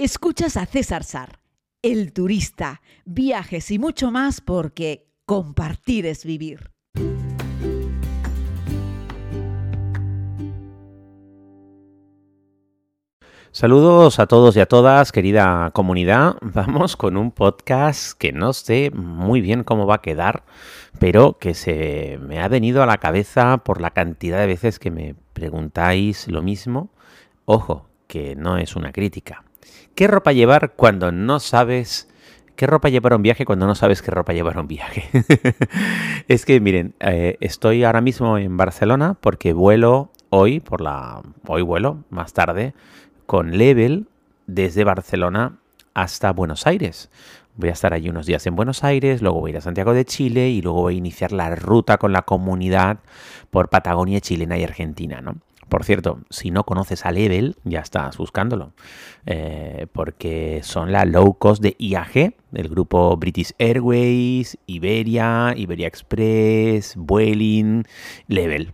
Escuchas a César Sar, el turista, viajes y mucho más porque compartir es vivir. Saludos a todos y a todas, querida comunidad. Vamos con un podcast que no sé muy bien cómo va a quedar, pero que se me ha venido a la cabeza por la cantidad de veces que me preguntáis lo mismo. Ojo, que no es una crítica. ¿Qué ropa llevar cuando no sabes qué ropa llevar a un viaje cuando no sabes qué ropa llevar a un viaje? es que miren, eh, estoy ahora mismo en Barcelona porque vuelo hoy por la hoy vuelo más tarde con Level desde Barcelona hasta Buenos Aires. Voy a estar allí unos días en Buenos Aires, luego voy a ir a Santiago de Chile y luego voy a iniciar la ruta con la comunidad por Patagonia chilena y argentina, ¿no? Por cierto, si no conoces a Level, ya estás buscándolo, eh, porque son la low cost de IAG, del grupo British Airways, Iberia, Iberia Express, Vueling, Level.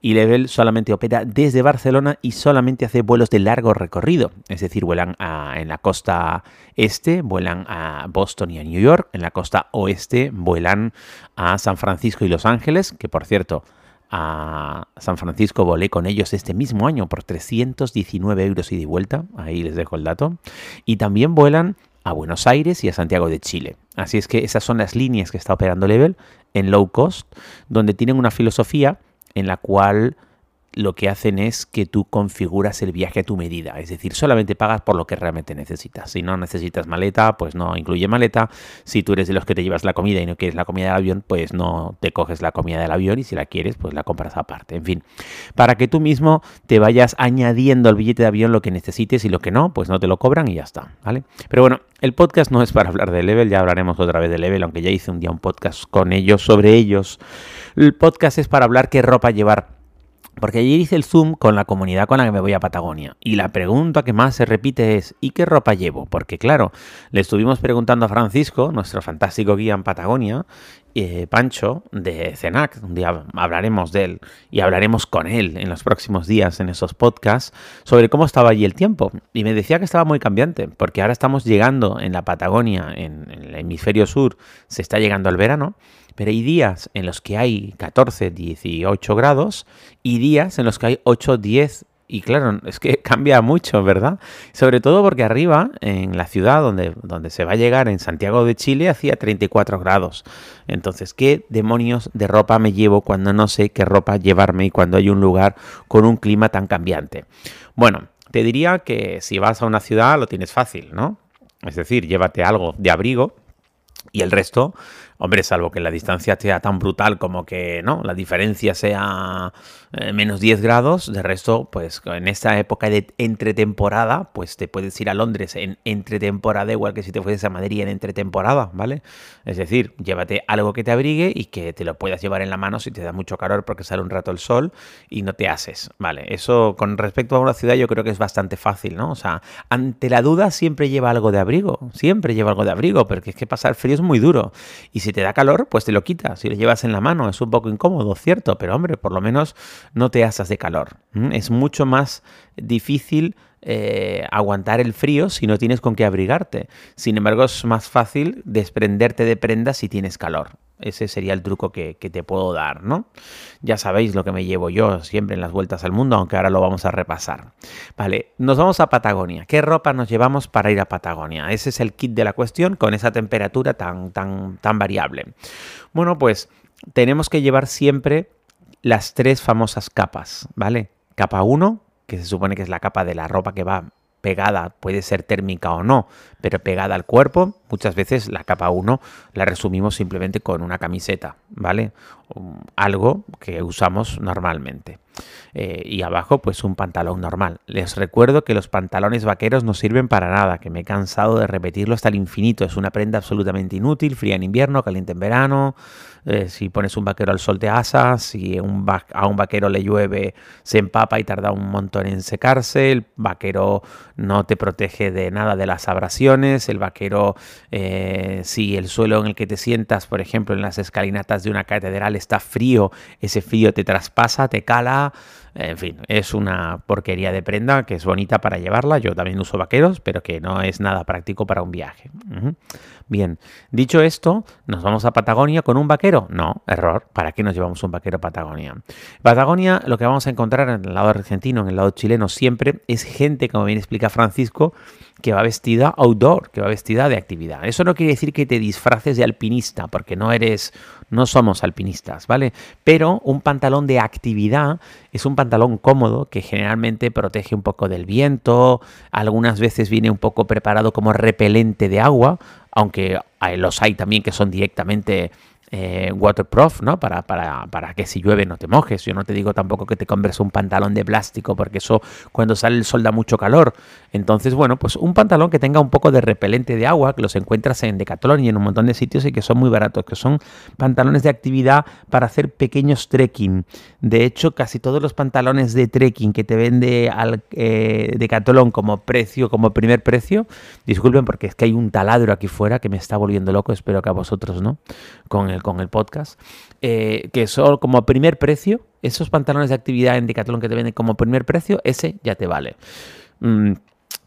Y Level solamente opera desde Barcelona y solamente hace vuelos de largo recorrido. Es decir, vuelan en la costa este, vuelan a Boston y a New York. En la costa oeste vuelan a San Francisco y Los Ángeles, que por cierto, a San Francisco volé con ellos este mismo año por 319 euros y de vuelta. Ahí les dejo el dato. Y también vuelan a Buenos Aires y a Santiago de Chile. Así es que esas son las líneas que está operando Level en low cost, donde tienen una filosofía en la cual lo que hacen es que tú configuras el viaje a tu medida, es decir, solamente pagas por lo que realmente necesitas. Si no necesitas maleta, pues no incluye maleta. Si tú eres de los que te llevas la comida y no quieres la comida del avión, pues no te coges la comida del avión y si la quieres, pues la compras aparte. En fin, para que tú mismo te vayas añadiendo al billete de avión lo que necesites y lo que no, pues no te lo cobran y ya está, ¿vale? Pero bueno, el podcast no es para hablar de Level, ya hablaremos otra vez de Level, aunque ya hice un día un podcast con ellos sobre ellos. El podcast es para hablar qué ropa llevar porque allí hice el Zoom con la comunidad con la que me voy a Patagonia. Y la pregunta que más se repite es, ¿y qué ropa llevo? Porque claro, le estuvimos preguntando a Francisco, nuestro fantástico guía en Patagonia, eh, Pancho, de CENAC, un día hablaremos de él y hablaremos con él en los próximos días en esos podcasts, sobre cómo estaba allí el tiempo. Y me decía que estaba muy cambiante, porque ahora estamos llegando en la Patagonia, en el hemisferio sur, se está llegando al verano pero hay días en los que hay 14, 18 grados y días en los que hay 8, 10 y claro, es que cambia mucho, ¿verdad? Sobre todo porque arriba, en la ciudad donde, donde se va a llegar, en Santiago de Chile, hacía 34 grados. Entonces, ¿qué demonios de ropa me llevo cuando no sé qué ropa llevarme y cuando hay un lugar con un clima tan cambiante? Bueno, te diría que si vas a una ciudad lo tienes fácil, ¿no? Es decir, llévate algo de abrigo y el resto Hombre, salvo que la distancia sea tan brutal como que no, la diferencia sea eh, menos 10 grados, de resto, pues en esta época de entretemporada, pues te puedes ir a Londres en entretemporada, igual que si te fueses a Madrid en entretemporada, ¿vale? Es decir, llévate algo que te abrigue y que te lo puedas llevar en la mano si te da mucho calor porque sale un rato el sol y no te haces, ¿vale? Eso con respecto a una ciudad yo creo que es bastante fácil, ¿no? O sea, ante la duda siempre lleva algo de abrigo, siempre lleva algo de abrigo, porque es que pasar frío es muy duro. Y si te da calor, pues te lo quitas. Si lo llevas en la mano es un poco incómodo, cierto, pero hombre, por lo menos no te asas de calor. Es mucho más difícil eh, aguantar el frío si no tienes con qué abrigarte. Sin embargo, es más fácil desprenderte de prendas si tienes calor. Ese sería el truco que, te puedo dar, ¿no? Ya sabéis lo que me llevo yo siempre en las vueltas al mundo, aunque ahora lo vamos a repasar. Vale, nos vamos a Patagonia. ¿Qué ropa nos llevamos para ir a Patagonia? Ese es el kit de la cuestión con esa temperatura tan, tan, tan variable. Bueno, pues tenemos que llevar siempre las tres famosas capas, ¿vale? Capa 1, que se supone que es la capa de la ropa que va pegada, puede ser térmica o no, pero pegada al cuerpo, muchas veces la capa 1 la resumimos simplemente con una camiseta, ¿vale? Algo que usamos normalmente. Eh, y abajo pues un pantalón normal. Les recuerdo que los pantalones vaqueros no sirven para nada, que me he cansado de repetirlo hasta el infinito. Es una prenda absolutamente inútil, fría en invierno, caliente en verano. Eh, si pones un vaquero al sol te asas, si un a un vaquero le llueve se empapa y tarda un montón en secarse, el vaquero no te protege de nada de las abrasiones, el vaquero eh, si el suelo en el que te sientas, por ejemplo en las escalinatas de una catedral está frío, ese frío te traspasa, te cala, En fin, es una porquería de prenda que es bonita para llevarla. Yo también uso vaqueros, pero que no es nada práctico para un viaje. Bien, dicho esto, ¿nos vamos a Patagonia con un vaquero? No, error. ¿Para qué nos llevamos un vaquero a Patagonia? Patagonia, lo que vamos a encontrar en el lado argentino, en el lado chileno, siempre es gente, como bien explica Francisco, que va vestida outdoor, que va vestida de actividad. Eso no quiere decir que te disfraces de alpinista, porque no eres, no somos alpinistas, ¿vale? Pero un pantalón de actividad es un pantalón cómodo que generalmente protege un poco del viento, algunas veces viene un poco preparado como repelente de agua, aunque los hay también que son directamente eh, waterproof, ¿no? Para, para, para, que si llueve no te mojes. Yo no te digo tampoco que te compres un pantalón de plástico, porque eso cuando sale el sol da mucho calor. Entonces, bueno, pues un pantalón que tenga un poco de repelente de agua, que los encuentras en Decathlon y en un montón de sitios y que son muy baratos, que son pantalones de actividad para hacer pequeños trekking. De hecho, casi todos los pantalones de trekking que te vende al eh, Decathlon como precio, como primer precio, disculpen porque es que hay un taladro aquí fuera que me está volviendo loco, espero que a vosotros no, con el con el podcast, eh, que son como primer precio, esos pantalones de actividad en Decathlon que te venden como primer precio, ese ya te vale. Mm,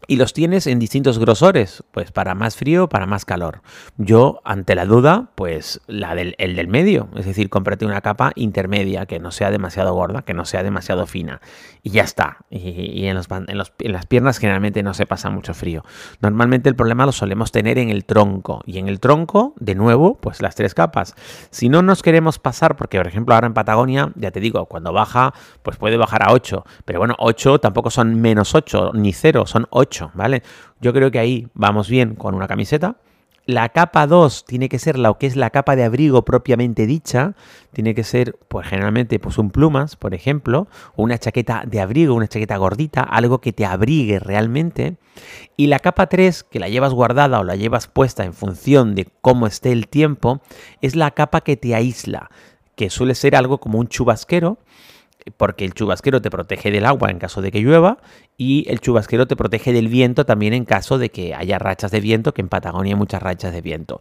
y los tienes en distintos grosores, pues para más frío, para más calor. Yo, ante la duda, pues la del, el del medio, es decir, cómprate una capa intermedia que no sea demasiado gorda, que no sea demasiado fina. Y ya está. Y, en, en, las piernas generalmente no se pasa mucho frío. Normalmente el problema lo solemos tener en el tronco. Y en el tronco, de nuevo, pues las tres capas. Si no nos queremos pasar, porque por ejemplo ahora en Patagonia, ya te digo, cuando baja, pues puede bajar a 8. Pero bueno, 8 tampoco son menos 8 ni 0, son 8 ¿vale? Yo creo que ahí vamos bien con una camiseta. La capa 2 tiene que ser lo que es la capa de abrigo propiamente dicha. Tiene que ser, pues generalmente, pues un plumas, por ejemplo, una chaqueta de abrigo, una chaqueta gordita, algo que te abrigue realmente. Y la capa 3, que la llevas guardada o la llevas puesta en función de cómo esté el tiempo, es la capa que te aísla, que suele ser algo como un chubasquero porque el chubasquero te protege del agua en caso de que llueva y el chubasquero te protege del viento también en caso de que haya rachas de viento, que en Patagonia hay muchas rachas de viento.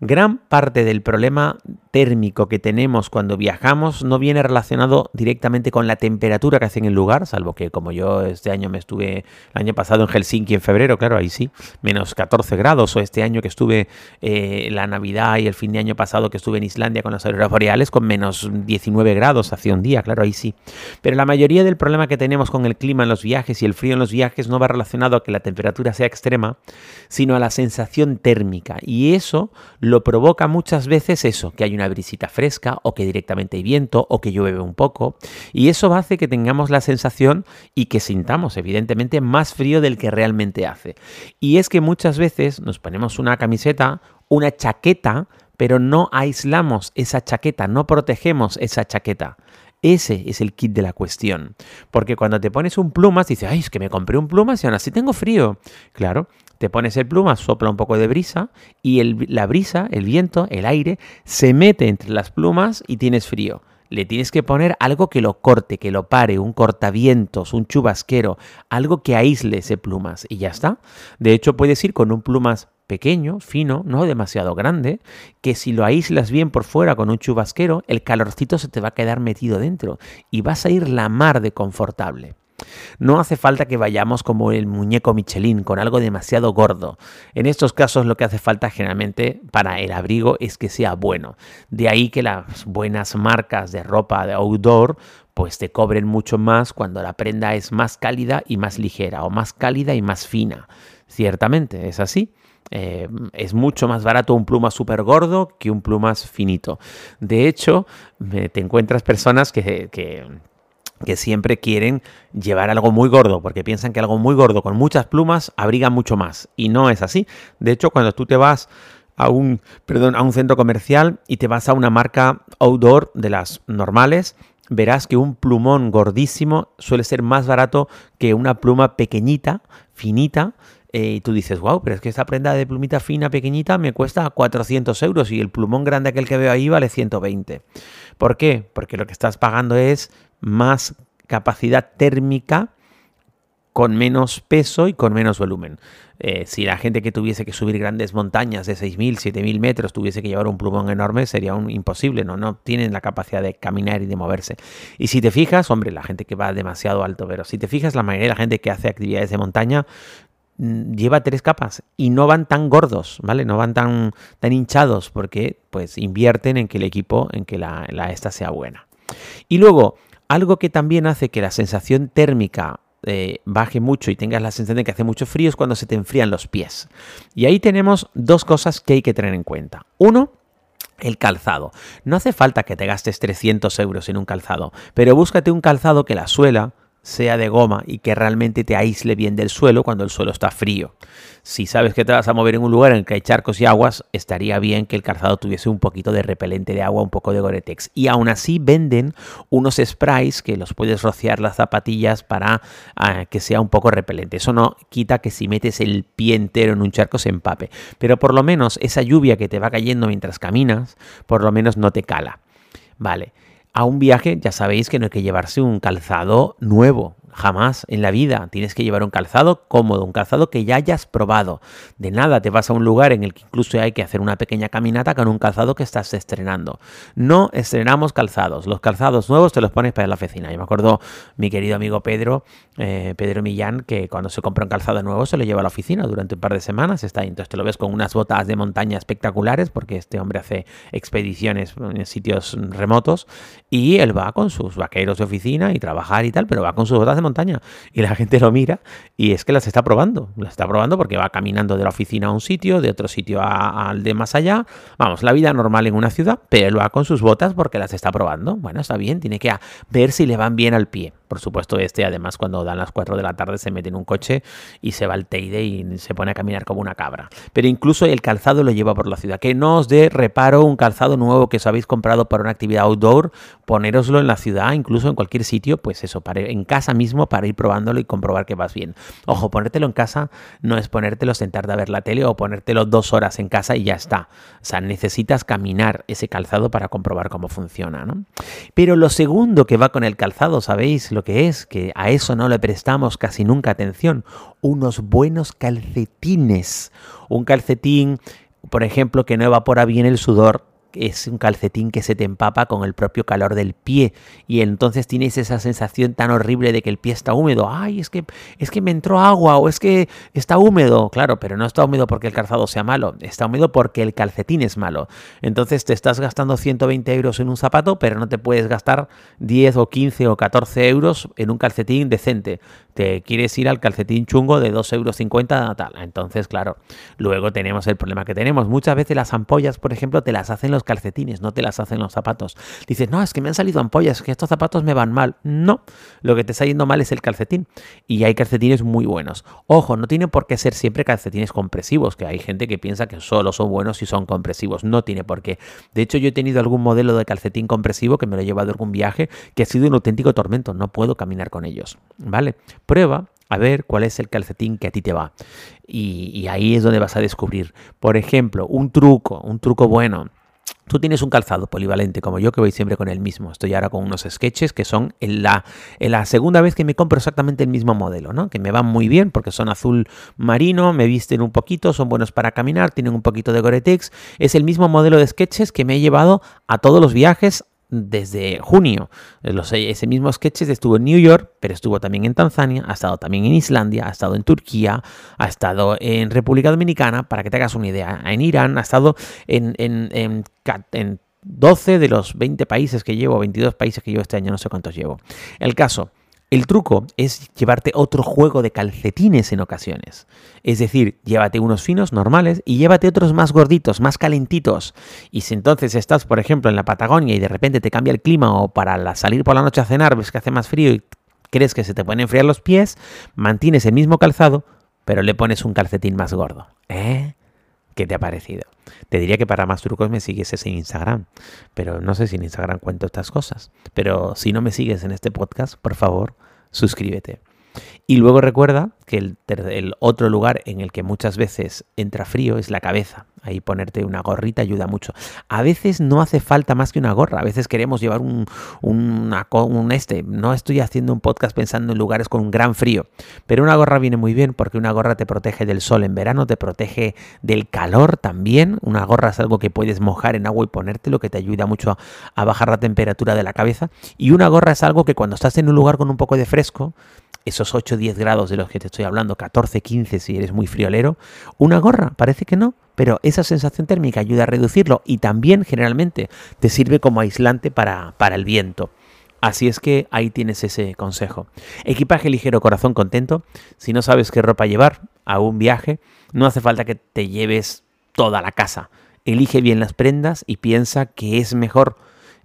Gran parte del problema térmico que tenemos cuando viajamos no viene relacionado directamente con la temperatura que hace en el lugar, salvo que como yo este año me estuve el año pasado en Helsinki en febrero, claro, ahí sí, menos 14 grados, o este año que estuve eh, la Navidad y el fin de año pasado que estuve en Islandia con las auroras boreales con menos 19 grados hace un día, claro, ahí sí. Pero la mayoría del problema que tenemos con el clima en los viajes y el frío en los viajes no va relacionado a que la temperatura sea extrema, sino a la sensación térmica. Y eso lo provoca muchas veces eso, que hay una brisita fresca o que directamente hay viento o que llueve un poco. Y eso hace que tengamos la sensación y que sintamos evidentemente más frío del que realmente hace. Y es que muchas veces nos ponemos una camiseta, una chaqueta, pero no aislamos esa chaqueta, no protegemos esa chaqueta. Ese es el kit de la cuestión. Porque cuando te pones un plumas, dices, ay, es que me compré un plumas y aún así tengo frío. Claro, te pones el plumas, sopla un poco de brisa y la brisa, el viento, el aire, se mete entre las plumas y tienes frío. Le tienes que poner algo que lo corte, que lo pare, un cortavientos, un chubasquero, algo que aísle ese plumas y ya está. De hecho, puedes ir con un plumas pequeño, fino, no demasiado grande, que si lo aíslas bien por fuera con un chubasquero, el calorcito se te va a quedar metido dentro y vas a ir la mar de confortable. No hace falta que vayamos como el muñeco Michelin, con algo demasiado gordo. En estos casos lo que hace falta generalmente para el abrigo es que sea bueno. De ahí que las buenas marcas de ropa de outdoor pues te cobren mucho más cuando la prenda es más cálida y más ligera o más cálida y más fina. Ciertamente, es así. Eh, es mucho más barato un pluma súper gordo que un plumas finito. De hecho, te encuentras personas que, que, siempre quieren llevar algo muy gordo, porque piensan que algo muy gordo con muchas plumas abriga mucho más. Y no es así. De hecho, cuando tú te vas a un, perdón, a un centro comercial y te vas a una marca outdoor de las normales, verás que un plumón gordísimo suele ser más barato que una pluma pequeñita, finita, y tú dices, wow, pero es que esta prenda de plumita fina pequeñita me cuesta 400 euros y el plumón grande aquel que veo ahí vale 120. ¿Por qué? Porque lo que estás pagando es más capacidad térmica con menos peso y con menos volumen. Eh, si la gente que tuviese que subir grandes montañas de 6.000, 7.000 metros tuviese que llevar un plumón enorme, sería un imposible, ¿no? No tienen la capacidad de caminar y de moverse. Y si te fijas, hombre, la gente que va demasiado alto, pero si te fijas, la mayoría de la gente que hace actividades de montaña lleva tres capas y no van tan gordos, ¿vale? No van tan, tan hinchados porque pues invierten en que el equipo, en que la, la esta sea buena. Y luego, algo que también hace que la sensación térmica eh, baje mucho y tengas la sensación de que hace mucho frío es cuando se te enfrían los pies. Y ahí tenemos dos cosas que hay que tener en cuenta. Uno, el calzado. No hace falta que te gastes 300 euros en un calzado, pero búscate un calzado que la suela sea de goma y que realmente te aísle bien del suelo cuando el suelo está frío. Si sabes que te vas a mover en un lugar en el que hay charcos y aguas, estaría bien que el calzado tuviese un poquito de repelente de agua, un poco de Goretex. Y aún así venden unos sprays que los puedes rociar las zapatillas para ah, que sea un poco repelente. Eso no quita que si metes el pie entero en un charco se empape. Pero por lo menos esa lluvia que te va cayendo mientras caminas, por lo menos no te cala. Vale a un viaje, ya sabéis que no hay que llevarse un calzado nuevo, Jamás en la vida tienes que llevar un calzado cómodo, un calzado que ya hayas probado. De nada te vas a un lugar en el que incluso hay que hacer una pequeña caminata con un calzado que estás estrenando. No estrenamos calzados. Los calzados nuevos te los pones para la oficina. Yo me acuerdo mi querido amigo Pedro, eh, Pedro Millán, que cuando se compra un calzado nuevo se lo lleva a la oficina durante un par de semanas. Está ahí. Entonces te lo ves con unas botas de montaña espectaculares porque este hombre hace expediciones en sitios remotos y él va con sus vaqueros de oficina y trabajar y tal, pero va con sus botas de montaña. Y la gente lo mira y es que las está probando. Las está probando porque va caminando de la oficina a un sitio, de otro sitio al de más allá. Vamos, la vida normal en una ciudad, pero él va con sus botas porque las está probando. Bueno, está bien, tiene que ver si le van bien al pie. Por supuesto, este además cuando dan las 4 de la tarde se mete en un coche y se va al Teide y se pone a caminar como una cabra. Pero incluso el calzado lo lleva por la ciudad. Que no os dé reparo un calzado nuevo que os habéis comprado para una actividad outdoor, ponéroslo en la ciudad, incluso en cualquier sitio, pues eso, para, en casa mismo para ir probándolo y comprobar que vas bien. Ojo, ponértelo en casa no es ponértelo sentarte a ver la tele o ponértelo dos horas en casa y ya está. O sea, necesitas caminar ese calzado para comprobar cómo funciona, ¿no? Pero lo segundo que va con el calzado, ¿sabéis? Lo que es, que a eso no le prestamos casi nunca atención, unos buenos calcetines. Un calcetín, por ejemplo, que no evapora bien el sudor es un calcetín que se te empapa con el propio calor del pie y entonces tienes esa sensación tan horrible de que el pie está húmedo. Ay, es que es que me entró agua o es que está húmedo. Claro, pero no está húmedo porque el calzado sea malo, está húmedo porque el calcetín es malo. Entonces te estás gastando 120 euros en un zapato, pero no te puedes gastar 10 o 15 o 14 euros en un calcetín decente. Te quieres ir al calcetín chungo de 2,50 euros tal. Entonces, claro, luego tenemos el problema que tenemos. Muchas veces las ampollas, por ejemplo, te las hacen los calcetines, no te las hacen los zapatos. Dices, no, es que me han salido ampollas, que estos zapatos me van mal. No, lo que te está yendo mal es el calcetín. Y hay calcetines muy buenos. Ojo, no tiene por qué ser siempre calcetines compresivos, que hay gente que piensa que solo son buenos si son compresivos. No tiene por qué. De hecho, yo he tenido algún modelo de calcetín compresivo que me lo he llevado algún viaje que ha sido un auténtico tormento. No puedo caminar con ellos. ¿Vale? Prueba a ver cuál es el calcetín que a ti te va. Y, ahí es donde vas a descubrir. Por ejemplo, un truco, un truco bueno. Tú tienes un calzado polivalente como yo que voy siempre con el mismo. Estoy ahora con unos sketches que son la, en la segunda vez que me compro exactamente el mismo modelo, ¿no? Que me van muy bien porque son azul marino, me visten un poquito, son buenos para caminar, tienen un poquito de Gore-Tex. Es el mismo modelo de sketches que me he llevado a todos los viajes desde junio. ese mismo sketches estuvo en New York, pero estuvo también en Tanzania, ha estado también en Islandia, ha estado en Turquía, ha estado en República Dominicana, para que te hagas una idea, en Irán, ha estado en, en 12 de los 20 países que llevo, 22 países que llevo este año, no sé cuántos llevo. El caso, el truco es llevarte otro juego de calcetines en ocasiones. Es decir, llévate unos finos normales y llévate otros más gorditos, más calentitos. Y si entonces estás, por ejemplo, en la Patagonia y de repente te cambia el clima o para salir por la noche a cenar ves que hace más frío y crees que se te pueden enfriar los pies, mantienes el mismo calzado, pero le pones un calcetín más gordo. ¿Eh? ¿Qué te ha parecido? Te diría que para más trucos me sigues en Instagram, pero no sé si en Instagram cuento estas cosas. Pero si no me sigues en este podcast, por favor, suscríbete. Y luego recuerda que el, otro lugar en el que muchas veces entra frío es la cabeza. Ahí ponerte una gorrita ayuda mucho. A veces no hace falta más que una gorra. A veces queremos llevar un, un este. No estoy haciendo un podcast pensando en lugares con un gran frío. Pero una gorra viene muy bien porque una gorra te protege del sol en verano, te protege del calor también. Una gorra es algo que puedes mojar en agua y ponerte, lo que te ayuda mucho a bajar la temperatura de la cabeza. Y una gorra es algo que cuando estás en un lugar con un poco de fresco, esos 8 10 grados de los que te estoy hablando, 14, 15 si eres muy friolero, una gorra, parece que no, pero esa sensación térmica ayuda a reducirlo y también generalmente te sirve como aislante para, para el viento. Así es que ahí tienes ese consejo. Equipaje ligero, corazón contento. Si no sabes qué ropa llevar a un viaje, no hace falta que te lleves toda la casa. Elige bien las prendas y piensa que es mejor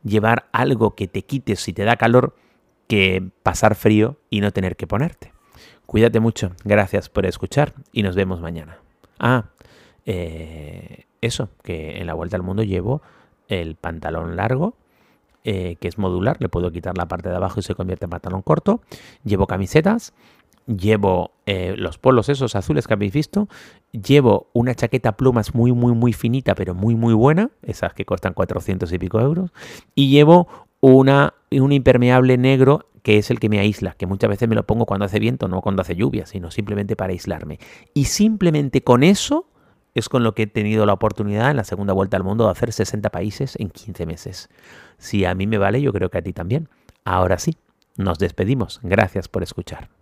llevar algo que te quite si te da calor que pasar frío y no tener que ponerte. Cuídate mucho, gracias por escuchar y nos vemos mañana. Ah, eh, eso, que en la vuelta al mundo llevo el pantalón largo, eh, que es modular, le puedo quitar la parte de abajo y se convierte en pantalón corto. Llevo camisetas, llevo eh, los polos esos azules que habéis visto, llevo una chaqueta plumas muy, muy, muy finita, pero muy, muy buena, esas que cuestan 400 y pico euros, y llevo una, un impermeable negro que es el que me aísla, que muchas veces me lo pongo cuando hace viento, no cuando hace lluvia, sino simplemente para aislarme. Y simplemente con eso es con lo que he tenido la oportunidad en la segunda vuelta al mundo de hacer 60 países en 15 meses. Si a mí me vale, yo creo que a ti también. Ahora sí, nos despedimos. Gracias por escuchar.